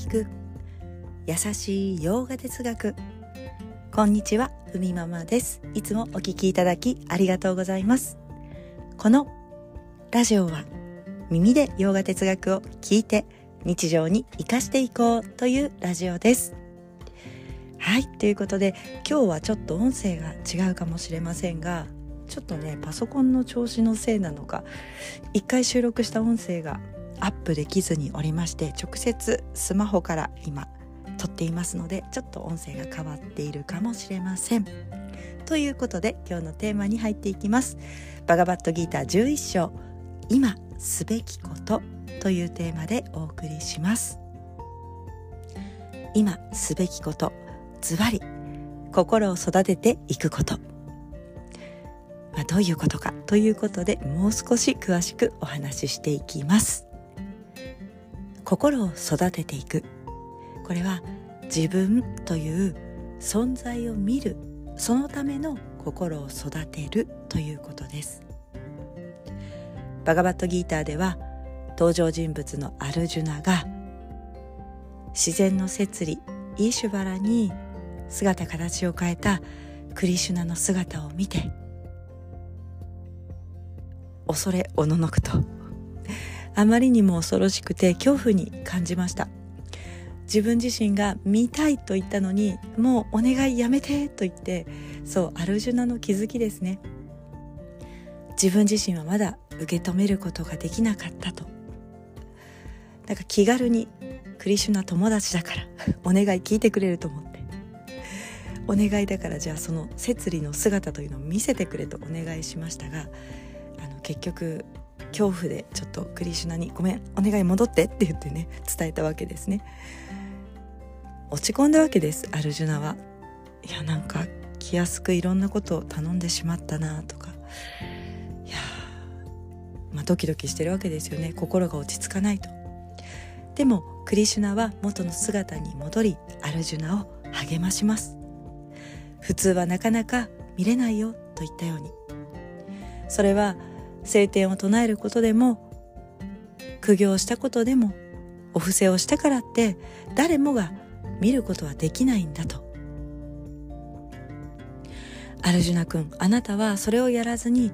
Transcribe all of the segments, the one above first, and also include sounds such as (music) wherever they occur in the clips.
聞く。優しい洋画哲学。こんにちはふみママです。いつもお聞きいただきありがとうございます。このラジオは耳で洋画哲学を聞いて日常に生かしていこうというラジオです。はいということで今日はちょっと音声が違うかもしれませんがちょっとねパソコンの調子のせいなのか一回収録した音声がアップできずにおりまして直接スマホから今撮っていますのでちょっと音声が変わっているかもしれません。ということで今日のテーマに入っていきます。バガバットギーター11章今すべきことというテーマでお送りします。今すべきことズバリ心を育てていくことまあ、どういうことかということでもう少し詳しくお話ししていきます心を育てていく。これは自分という存在を見るそのための心を育てるということです。バガバットギーターでは登場人物のアルジュナが自然の摂理イーシュバラに姿形を変えたクリシュナの姿を見て恐れおののくとあまりにも恐ろしくて恐怖に感じました。自分自身が見たいと言ったのにもうお願いやめてと言ってそうアルジュナの気づきですね。自分自身はまだ受け止めることができなかったと。なんか気軽にクリシュナ友達だから (laughs) お願い聞いてくれると思って。お願いだからじゃあその摂理の姿というのを見せてくれとお願いしましたがあの結局恐怖でちょっとクリシュナに「ごめんお願い戻って」って言ってね伝えたわけですね。落ち込んだわけですアルジュナは。いやなんか気安くいろんなことを頼んでしまったなとか。いやまあドキドキしてるわけですよね。心が落ち着かないと。でもクリシュナは元の姿に戻りアルジュナを励まします。普通はなかなか見れないよと言ったように。それは聖典を唱えることでも苦行したことでもお布施をしたからって誰もが見ることはできないんだと。アルジュナ君あなたはそれをやらずに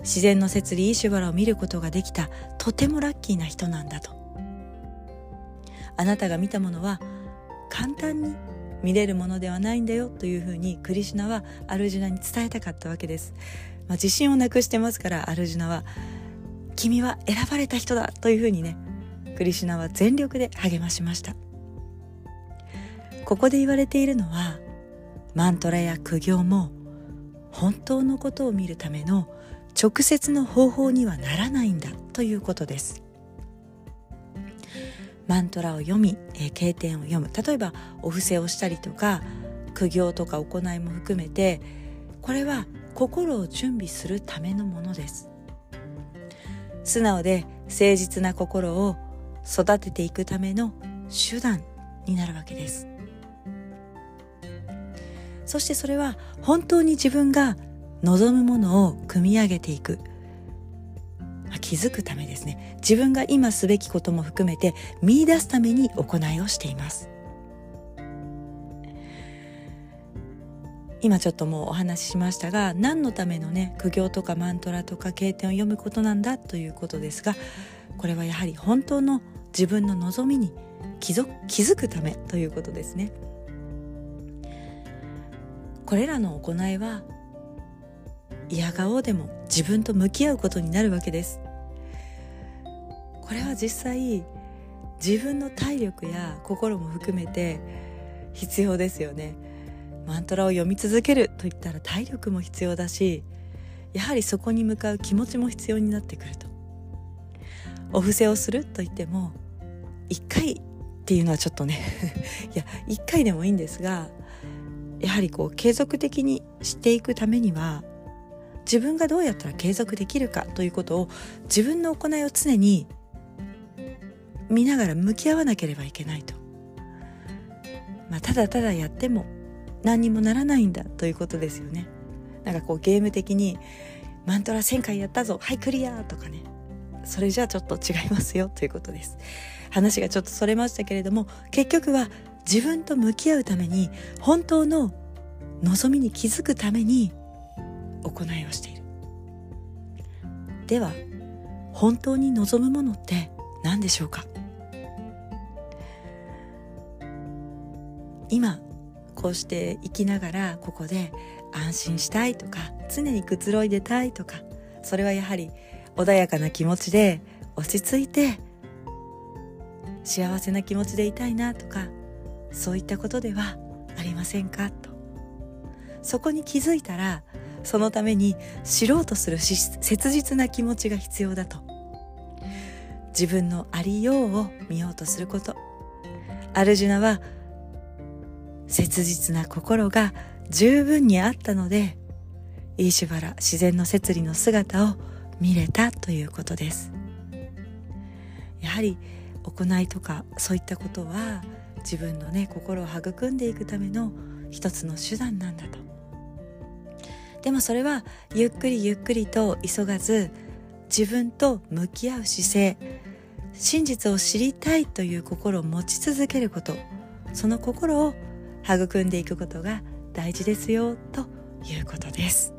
自然の摂理イシュバラを見ることができたとてもラッキーな人なんだと。あなたが見たものは簡単に見れるものではないんだよというふうにクリシュナはアルジュナに伝えたかったわけです。まあ、自信をなくしてますからアルジュナは「君は選ばれた人だ」というふうにねクリシュナは全力で励ましました。ここで言われているのはマントラや苦行も本当のことを見るための直接の方法にはならないんだということです。マントラを読み、えー、経典を読む。例えばお布施をしたりとか苦行とか行いも含めてこれは心を準備するためのものです。素直で誠実な心を育てていくための手段になるわけです。そしてそれは本当に自分が望むものを組み上げていく。気づくためですね。自分が今すべきことも含めて見出すために行いをしています。今ちょっともうお話ししましたが何のためのね苦行とかマントラとか経典を読むことなんだということですがこれはやはり本当の自分の望みに気づ気づくためということですね。これらの行いは嫌顔でも自分と向き合うことになるわけです。これは実際自分の体力や心も含めて必要ですよね。マントラを読み続けるといったら体力も必要だしやはりそこに向かう気持ちも必要になってくると。お布施をすると言っても1回っていうのはちょっとね (laughs) いや1回でもいいんですがやはりこう継続的にしていくためには自分がどうやったら継続できるかということを自分の行いを常に見ながら向き合わなければいけないと、まあ、ただただやっても何にもならないんだということですよね。なんかこうゲーム的にマントラ1000回やったぞはいクリアとかね。それじゃあちょっと違いますよということです。話がちょっとそれましたけれども結局は自分と向き合うために本当の望みに気づくために行いをしている。では本当に望むものって何でしょうか？今こうして生きながらここで安心したいとか常にくつろいでたいとかそれはやはり穏やかな気持ちで落ち着いて幸せな気持ちでいたいなとかそういったことではありませんかと。そこに気づいたらそのために知ろうとする切実な気持ちが必要だと。自分のありようを見ようとすること。アルジュナは切実な心が十分にあったのでイーシュバラ自然の摂理の姿を見れたということです。やはり行いとかそういったことは自分のね心を育んでいくための一つの手段なんだと。でもそれはゆっくりゆっくりと急がず自分と向き合う姿勢真実を知りたいという心を持ち続けること。その心を育んでいくことが大事ですよということです。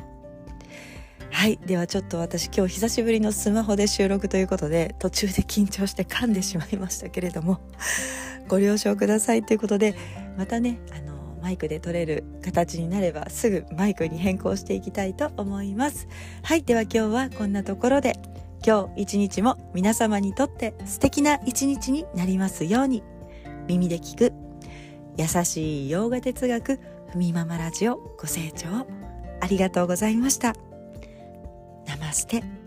はい。ではちょっと私今日久しぶりのスマホで収録ということで途中で緊張して噛んでしまいましたけれども (laughs) ご了承くださいということでまたねあのマイクで撮れる形になればすぐマイクに変更していきたいと思います。はい。では今日はこんなところで今日一日も皆様にとって素敵な一日になりますように耳で聞く優しい洋画哲学ふみママラジオご清聴ありがとうございました。ナマステ。